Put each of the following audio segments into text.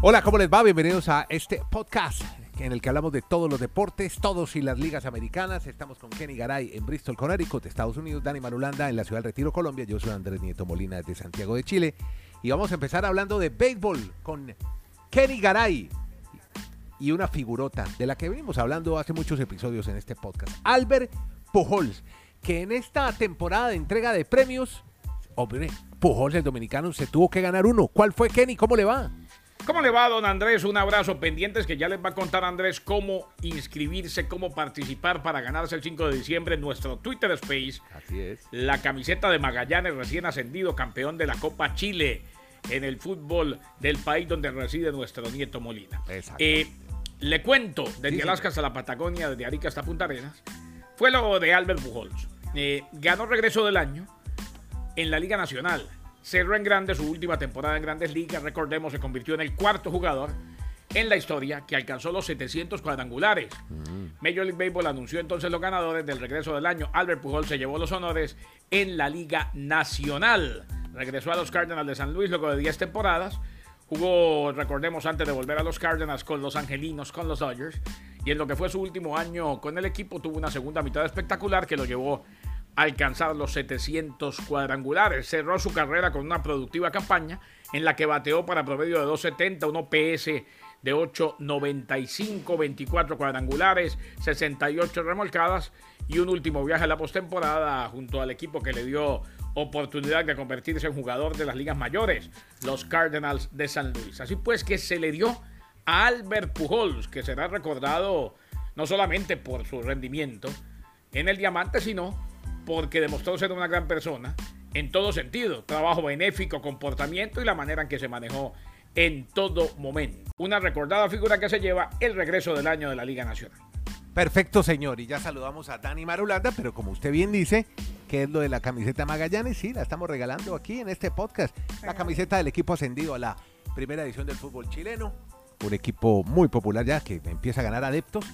Hola, ¿cómo les va? Bienvenidos a este podcast en el que hablamos de todos los deportes, todos y las ligas americanas. Estamos con Kenny Garay en Bristol, Connecticut, Estados Unidos, Dani Marulanda en la ciudad del Retiro, Colombia. Yo soy Andrés Nieto Molina desde Santiago de Chile. Y vamos a empezar hablando de béisbol con Kenny Garay y una figurota de la que venimos hablando hace muchos episodios en este podcast. Albert Pujols, que en esta temporada de entrega de premios, hombre, Pujols, el dominicano, se tuvo que ganar uno. ¿Cuál fue Kenny? ¿Cómo le va? ¿Cómo le va, don Andrés? Un abrazo pendientes que ya les va a contar Andrés cómo inscribirse, cómo participar para ganarse el 5 de diciembre en nuestro Twitter Space. Así es. La camiseta de Magallanes, recién ascendido, campeón de la Copa Chile en el fútbol del país donde reside nuestro nieto Molina. Exacto. Eh, le cuento, desde Sí, Alaska hasta la Patagonia, desde Arica hasta Punta Arenas, fue lo de Albert Pujols. Eh, ganó regreso del año en la Liga Nacional. Cerró en grande su última temporada en Grandes Ligas. Recordemos, se convirtió en el cuarto jugador en la historia que alcanzó los 700 cuadrangulares. Major League Baseball anunció entonces los ganadores del regreso del año. Albert Pujols se llevó los honores en la Liga Nacional. Regresó a los Cardinals de San Luis luego de 10 temporadas. Jugó, recordemos, antes de volver a los Cardinals con los Angelinos, con los Dodgers. Y en lo que fue su último año con el equipo, tuvo una segunda mitad espectacular que lo llevó alcanzar los 700 cuadrangulares. Cerró su carrera con una productiva campaña en la que bateó para promedio de 270, un OPS de 8.95, 24 cuadrangulares, 68 remolcadas y un último viaje a la postemporada junto al equipo que le dio oportunidad de convertirse en jugador de las ligas mayores, los Cardinals de San Luis. Así pues que se le dio a Albert Pujols, que será recordado no solamente por su rendimiento en el diamante, sino porque demostró ser una gran persona en todo sentido, trabajo benéfico, comportamiento y la manera en que se manejó en todo momento. Una recordada figura que se lleva el regreso del año de la Liga Nacional. Perfecto, señor. Y ya saludamos a Dani Marulanda, pero como usted bien dice, que es lo de la camiseta Magallanes, sí, la estamos regalando aquí en este podcast. La camiseta del equipo ascendido a la primera edición del fútbol chileno. Un equipo muy popular ya que empieza a ganar adeptos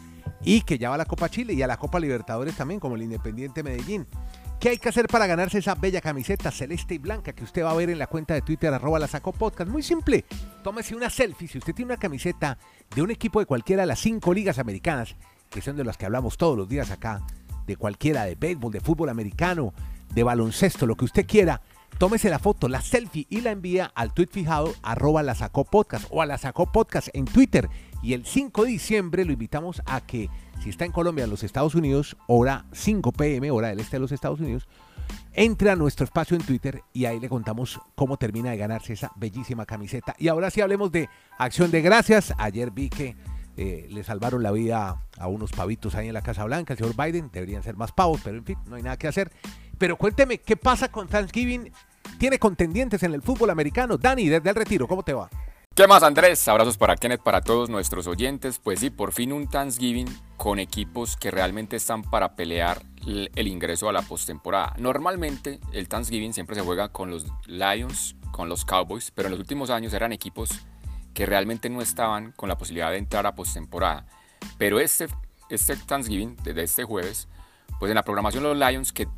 y que ya va a la Copa Chile y a la Copa Libertadores también, como el Independiente Medellín. ¿Qué hay que hacer para ganarse esa bella camiseta celeste y blanca que usted va a ver en la cuenta de Twitter arroba la sacó podcast? Muy simple, tómese una selfie. Si usted tiene una camiseta de un equipo de cualquiera de las cinco ligas americanas, que son de las que hablamos todos los días acá, de cualquiera, de béisbol, de fútbol americano, de baloncesto, lo que usted quiera, tómese la foto, la selfie y la envía al tweet fijado arroba la sacó podcast o a la podcast en Twitter. Y el 5 de diciembre lo invitamos a que, si está en Colombia, en los Estados Unidos, hora 5 pm, hora del este de los Estados Unidos, entre a nuestro espacio en Twitter y ahí le contamos cómo termina de ganarse esa bellísima camiseta. Y ahora sí hablemos de acción de gracias. Ayer vi que eh, le salvaron la vida a unos pavitos ahí en la Casa Blanca, el señor Biden. Deberían ser más pavos, pero en fin, no hay nada que hacer. Pero cuénteme, ¿qué pasa con Thanksgiving? ¿Tiene contendientes en el fútbol americano? Dani, desde el retiro, ¿cómo te va? ¿Qué más, Andrés? Abrazos para Kenneth, para todos nuestros oyentes. Pues sí, por fin un Thanksgiving con equipos que realmente están para pelear el ingreso a la postemporada. Normalmente el Thanksgiving siempre se juega con los Lions, con los Cowboys, pero en los últimos años eran equipos que realmente no estaban con la posibilidad de entrar a postemporada. Pero este, este Thanksgiving, desde este jueves, pues en la programación los Lions que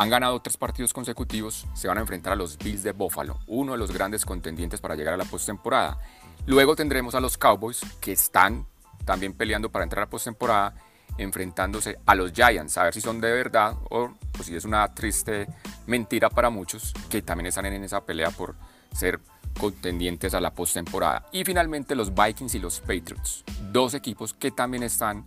han ganado tres partidos consecutivos, se van a enfrentar a los Bills de Buffalo, uno de los grandes contendientes para llegar a la postemporada. Luego tendremos a los Cowboys, que están también peleando para entrar a postemporada, enfrentándose a los Giants, a ver si son de verdad o pues, si es una triste mentira para muchos, que también están en esa pelea por ser contendientes a la postemporada. Y finalmente los Vikings y los Patriots, dos equipos que también están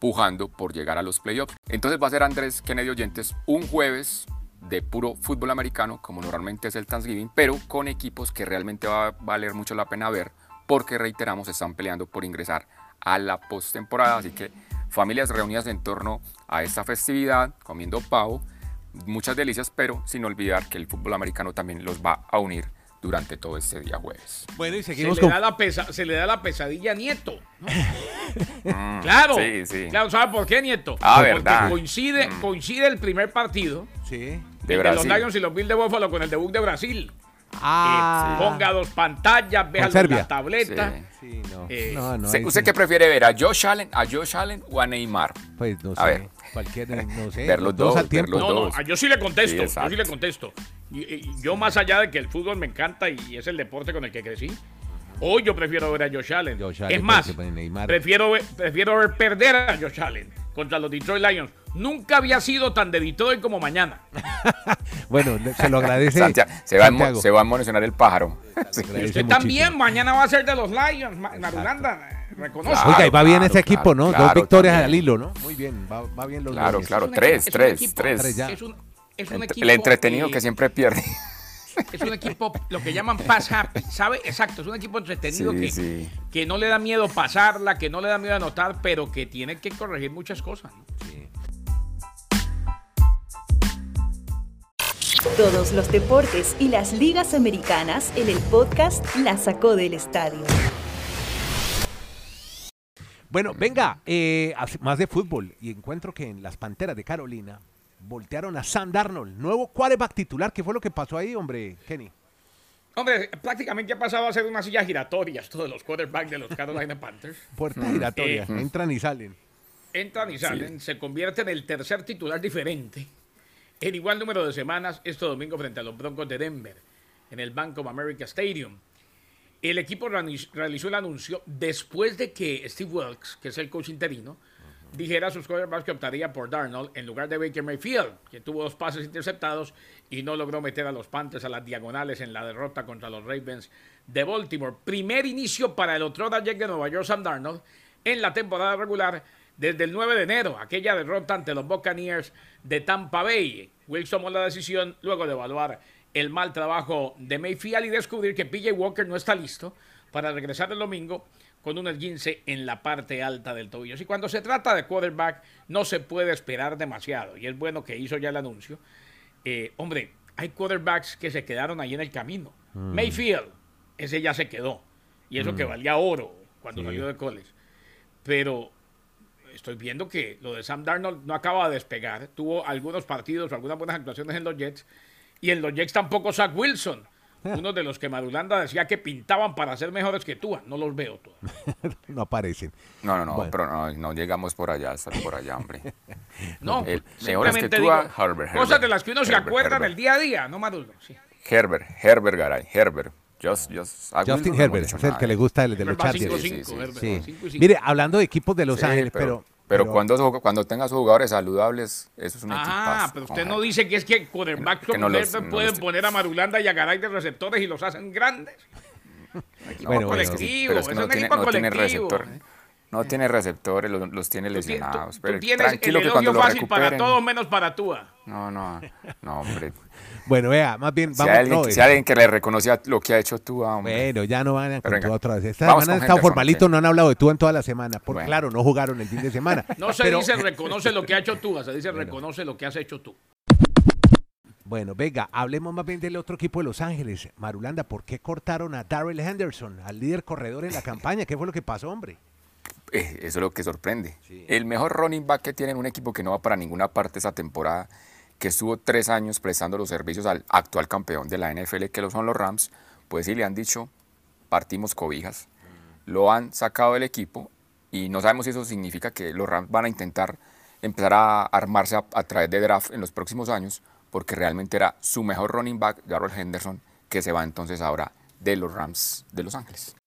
pujando por llegar a los playoffs. Entonces va a ser Andrés Kennedy Oyentes un jueves de puro fútbol americano, como normalmente es el Thanksgiving, pero con equipos que realmente va a valer mucho la pena ver, porque reiteramos, están peleando por ingresar a la postemporada. Así que familias reunidas en torno a esta festividad, comiendo pavo, muchas delicias, pero sin olvidar que el fútbol americano también los va a unir durante todo este día jueves. Bueno, y Se seguimos le, con... da la pesa- se le da la pesadilla a Nieto. ¿no? claro. Sí, sí. Claro, ¿sabe por qué, Nieto? Ah, Porque verdad. coincide, coincide el primer partido Sí. De de los. Lions y los Bills de Buffalo con el debut de Brasil. Ah, Eh, ponga dos pantallas, vea la tableta. Sí. Sí, no. Eh, no, no, ¿Usted sí. qué prefiere ver? ¿A Josh Allen, a Josh Allen o a Neymar? Pues no sé. A ver. Cualquier, no sé. Ver los dos, al tiempo. los No, no, dos. yo sí le contesto, Sí, yo sí le contesto. Y- y- yo más allá de que el fútbol me encanta y es el deporte con el que crecí, Hoy yo prefiero ver a Josh Allen. Josh Allen, es más, pues, Neymar- prefiero ver, prefiero ver perder a Josh Allen contra los Detroit Lions. Nunca había sido tan de Detroit como mañana. Bueno, se lo agradece. Santiago, se, va a, se va a emocionar el pájaro. Sí. Usted también, mañana va a ser de los Lions, Ma- Marulanda. eh, Reconoce. Claro, Oiga, y va bien claro, ese equipo, claro, ¿no? Dos victorias también. al hilo, ¿no? Muy bien, va, va bien los Claro, Lions. claro. Es un tres, equi- es un tres, equipo- tres. Es un, es un Ent- equipo. el entretenido eh, que siempre pierde. Es un equipo, lo que llaman pass happy, ¿sabe? Exacto, es un equipo entretenido Sí, que, sí. que no le da miedo pasarla, que no le da miedo anotar, pero que tiene que corregir muchas cosas. ¿no? Todos los deportes y las ligas americanas en el podcast La Sacó del Estadio. Bueno, venga, eh, más de fútbol. Y encuentro que en las Panteras de Carolina voltearon a Sam Darnold, nuevo quarterback titular. ¿Qué fue lo que pasó ahí, hombre, Kenny? Hombre, prácticamente ha pasado a ser una silla giratoria esto de los quarterbacks de los Carolina Panthers. Puerta giratoria, Eh, entran y salen. Entran y salen, se convierte en el tercer titular diferente en igual número de semanas este domingo frente a los Broncos de Denver en el Bank of America Stadium. El equipo realizó el anuncio después de que Steve Wilkes, que es el coach interino, dijera a sus quarterbacks que optaría por Darnold en lugar de Baker Mayfield, que tuvo dos pases interceptados y no logró meter a los Panthers a las diagonales en la derrota contra los Ravens de Baltimore. Primer inicio para el otro Jack de Nueva York, Sam Darnold, en la temporada regular desde el 9 de enero, aquella derrota ante los Buccaneers de Tampa Bay. Wilkes tomó la decisión luego de evaluar el mal trabajo de Mayfield y descubrir que PJ Walker no está listo para regresar el domingo con un esguince en la parte alta del tobillo. Y cuando se trata de quarterback no se puede esperar demasiado. Y es bueno que hizo ya el anuncio. Eh, hombre, hay quarterbacks que se quedaron ahí en el camino. Mayfield, ese ya se quedó. Y eso que valía oro cuando salió de college. Pero estoy viendo que lo de Sam Darnold no acaba de despegar. Tuvo algunos partidos, algunas buenas actuaciones en los Jets. Y en los Jets tampoco Zach Wilson. Uno de los que Madulanda decía que pintaban para ser mejores que tú. No los veo todavía. no aparecen. No, no, no, Bueno. pero no, no llegamos por allá, hasta por allá, hombre. No, El- mejores que tú, Herbert, cosas de las que uno se acuerda en Herbert. el día a día, no Maduro. Sí. Herbert, Herbert Garay, Herbert. Just, just, Justin no Herbert, es el que le gusta el de los Chargers. 5-5, Sí, sí, Sí. va 5 y 5. Mire, hablando de equipos de Los Sí, Ángeles, pero, pero... pero cuando, cuando tenga sus jugadores saludables, eso es un Ah, equipazo. pero con usted no dice que es que quarterbacks Que como no los- no pueden los- poner a Marulanda y a Garay de receptores y los hacen grandes. No, Bueno, es que colectivo, pero es que es no un tiene, equipo no tiene colectivo. receptor. No tiene receptores, los, los tiene Tú, ti- tú- lesionados. tú pero tienes tranquilo el que cuando elogio lo fácil para todos menos para Tua. No, no, no, hombre. Bueno, vea, más bien, Si vamos... hay, alguien, no, que- eh, si hay alguien que le reconoce a lo que ha hecho tú, hombre. Bueno, ya no van a con otra vez. Esta vamos semana han estado formalitos, no han hablado de tú en toda la semana. Bueno. claro, no jugaron el fin de semana. No se Pero- dice reconoce lo que ha hecho tú, se dice reconoce lo que has hecho tú. Bueno, venga, hablemos más bien del otro equipo de Los Ángeles. Marulanda, ¿por qué cortaron a Darrell Henderson, al líder corredor en la campaña? ¿Qué fue lo que pasó, hombre? Eh, eso es lo que sorprende. Sí. El mejor running back que tiene en un equipo que no va para ninguna parte esa temporada, que estuvo tres años prestando los servicios al actual campeón de la NFL, que lo son los Rams, pues sí le han dicho, partimos cobijas, lo han sacado del equipo y no sabemos si eso significa que los Rams van a intentar empezar a armarse a, a través de draft en los próximos años, porque realmente era su mejor running back, Darrell Henderson, que se va entonces ahora de los Rams de Los Ángeles.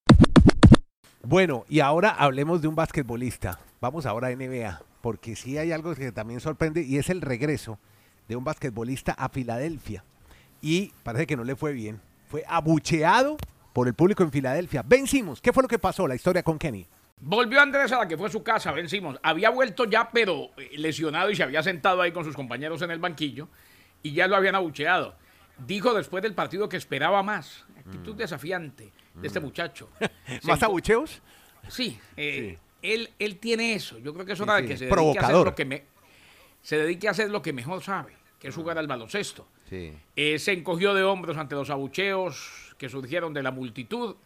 Bueno, y ahora hablemos de un basquetbolista. Vamos ahora a NBA, porque sí hay algo que también sorprende y es el regreso de un basquetbolista a Filadelfia. Y parece que no le fue bien. Fue abucheado por el público en Filadelfia. Vencimos. ¿Qué fue lo que pasó? La historia con Kenny. Volvió Andrés a la que fue su casa, Ben Simmons. Había vuelto ya, pero eh, lesionado y se había sentado ahí con sus compañeros en el banquillo y ya lo habían abucheado. Dijo después del partido que esperaba más. Actitud desafiante de este muchacho. ¿Más abucheos? Sí, eh, Sí. Él, él tiene eso. Yo creo que es hora sí. de que se dedique, a hacer lo que me- se dedique a hacer lo que mejor sabe, que es jugar al baloncesto. Sí. Eh, se encogió de hombros ante los abucheos que surgieron de la multitud.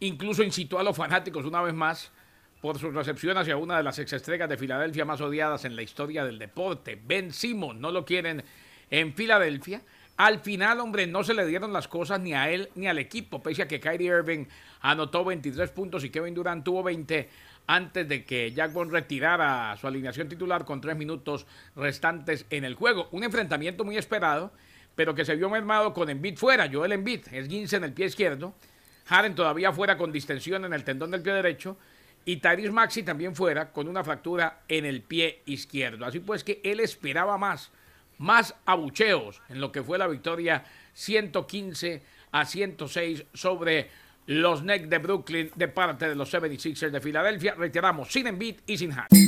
Incluso incitó a los fanáticos una vez más por su recepción hacia una de las exestrellas de Filadelfia más odiadas en la historia del deporte. Ben Simmons, no lo quieren en Filadelfia. Al final, hombre, no se le dieron las cosas ni a él ni al equipo, pese a que Kyrie Irving anotó 23 puntos y Kevin Durant tuvo 20 antes de que Jack Bond retirara su alineación titular con tres minutos restantes en el juego. Un enfrentamiento muy esperado, pero que se vio mermado con Embiid fuera. Joel Embiid, esguince en el pie izquierdo, Harden todavía fuera con distensión en el tendón del pie derecho y Tyrese Maxi también fuera con una fractura en el pie izquierdo. Así pues que él esperaba más, más abucheos en lo que fue la victoria 115 a 106 sobre los Nets de Brooklyn de parte de los 76ers de Filadelfia. Reiteramos, sin Embiid y sin Harden.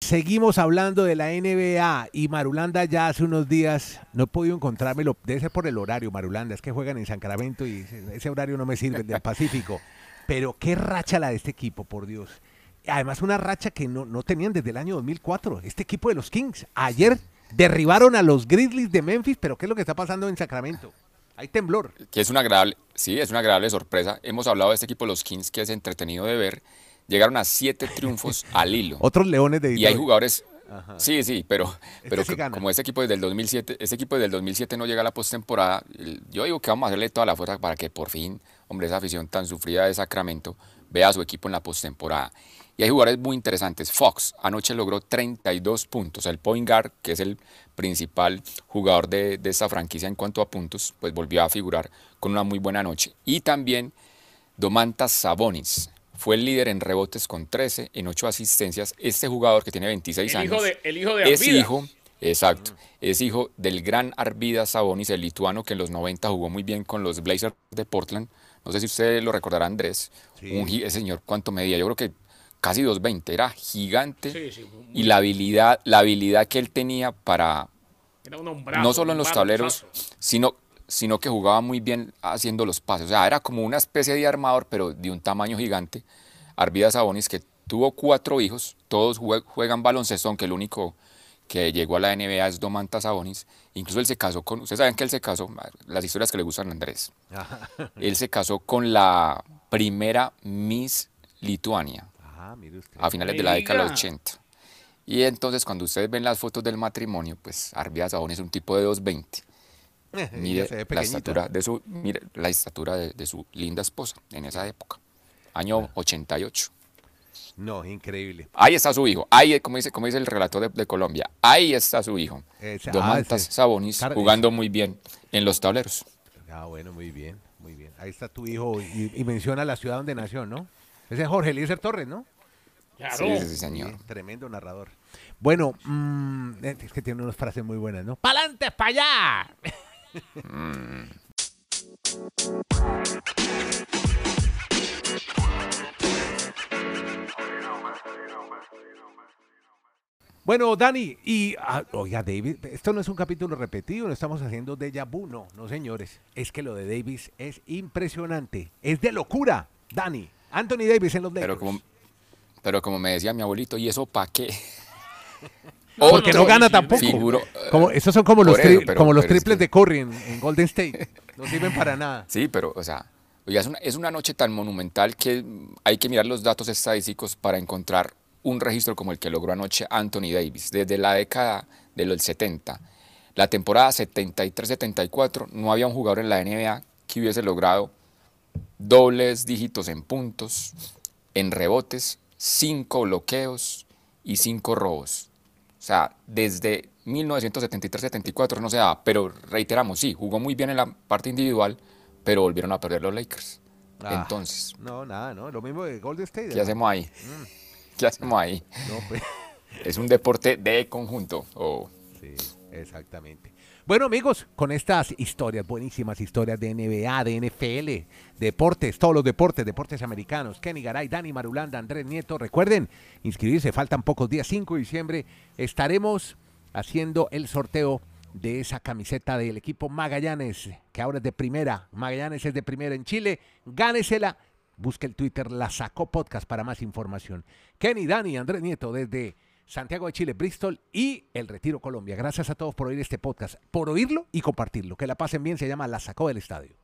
Seguimos hablando de la NBA y Marulanda ya hace unos días no he podido encontrármelo, debe ser por el horario Marulanda, es que juegan en Sacramento y ese, ese horario no me sirve, el del Pacífico. Pero qué racha la de este equipo, por Dios. Además una racha que no, no tenían desde el año 2004, este equipo de los Kings. Ayer derribaron a los Grizzlies de Memphis, pero ¿qué es lo que está pasando en Sacramento? Hay temblor. Que es una agradable, sí, es una agradable sorpresa. Hemos hablado de este equipo, los Kings, que es entretenido de ver. Llegaron a siete triunfos al hilo. Otros leones de Y hay Detroit. jugadores. Ajá. Sí, sí, pero, pero sí que- gana. como este equipo desde el 2007, este equipo desde el 2007 no llega a la postemporada, yo digo que vamos a hacerle toda la fuerza para que por fin, hombre, esa afición tan sufrida de Sacramento vea a su equipo en la postemporada. Y hay jugadores muy interesantes. Fox anoche logró 32 puntos. El point guard, que es el principal jugador de, de esta franquicia en cuanto a puntos, pues volvió a figurar con una muy buena noche. Y también Domantas Sabonis fue el líder en rebotes con 13, en 8 asistencias. Este jugador que tiene 26 El años hijo de, el hijo de es Arvidas. hijo, exacto, es hijo del gran Arvidas Sabonis, el lituano que en los 90 jugó muy bien con los Blazers de Portland. No sé si usted lo recordará, Andrés. Sí. Un ese señor, ¿cuánto medía? Yo creo que casi 2.20, era gigante. Sí, sí, muy- y la habilidad, la habilidad que él tenía para, Era un hombrazo, no solo en un los tableros, sino, sino que jugaba muy bien haciendo los pases. O sea, era como una especie de armador, pero de un tamaño gigante. Arvidas Sabonis, que tuvo cuatro hijos, todos jue- juegan baloncesto, aunque el único que llegó a la NBA es Domantas Sabonis. Incluso él se casó con, ustedes saben que él se casó, las historias que le gustan a Andrés. Ajá. Él se casó con la primera Miss Lituania Ah. A finales de la década de los Oiga. 80. Y entonces cuando ustedes ven las fotos del matrimonio, pues Arvidas Sabonis es un tipo de 2.20. Ella Mire la estatura de su, mire la estatura de, de su linda esposa en esa época. Año 88. No, increíble. Ahí está su hijo. Ahí, como dice, como dice el relator de, de Colombia, ahí está su hijo. Ese- ah, Domantas ese. Sabonis Car- jugando muy bien en los tableros. Ah, bueno, muy bien, muy bien. Ahí está tu hijo y, y menciona la ciudad donde nació, ¿no? Ese es Jorge Eliezer Torres, ¿no? Claro. Sí, sí, señor. Tremendo narrador. Bueno, mm, eh, es que tiene unas frases muy buenas, ¿no? ¡Pa'lante, pa' allá! Bueno, Dani, y ah, oiga, David, esto no es un capítulo repetido, no estamos haciendo déjà vu, no, no señores. Es que lo de Davis es impresionante, es de locura, Dani. Anthony Davis en los Lakers. Pero como, pero como me decía mi abuelito, ¿y eso para qué? Porque no gana tampoco. figuro, Como, esos son como los, eso, tri- pero- como los es triples que- de Curry en, en Golden State. No sirven para nada. Sí, pero, o sea, oiga, es una, es una noche tan monumental que hay que mirar los datos estadísticos para encontrar un registro como el que logró anoche Anthony Davis. Desde la década de los 70, la temporada 73-74, no había un jugador en la NBA que hubiese logrado dobles dígitos en puntos, en rebotes, cinco bloqueos y cinco robos. O sea, desde 1973-74 no se daba, pero reiteramos, sí, jugó muy bien en la parte individual, pero volvieron a perder los Lakers. Ah, Entonces, No, nada, no. Lo mismo de Golden State. ¿qué ¿no? hacemos ahí? ¿Qué hacemos ahí? No, pues, Es un deporte de conjunto. o sí, exactamente. Bueno, amigos, con estas historias, buenísimas historias de NBA, de NFL, deportes, todos los deportes, deportes americanos, Kenny Garay, Dani Marulanda, Andrés Nieto, recuerden inscribirse, faltan pocos días, 5 de diciembre, estaremos haciendo el sorteo de esa camiseta del equipo Magallanes, que ahora es de primera, Magallanes es de primera en Chile, gánesela, busque el Twitter, la sacó podcast para más información. Kenny, Dani, Andrés Nieto, desde Santiago de Chile, Bristol y El Retiro Colombia. Gracias a todos por oír este podcast, por oírlo y compartirlo. Que la pasen bien, se llama La Sacó del Estadio.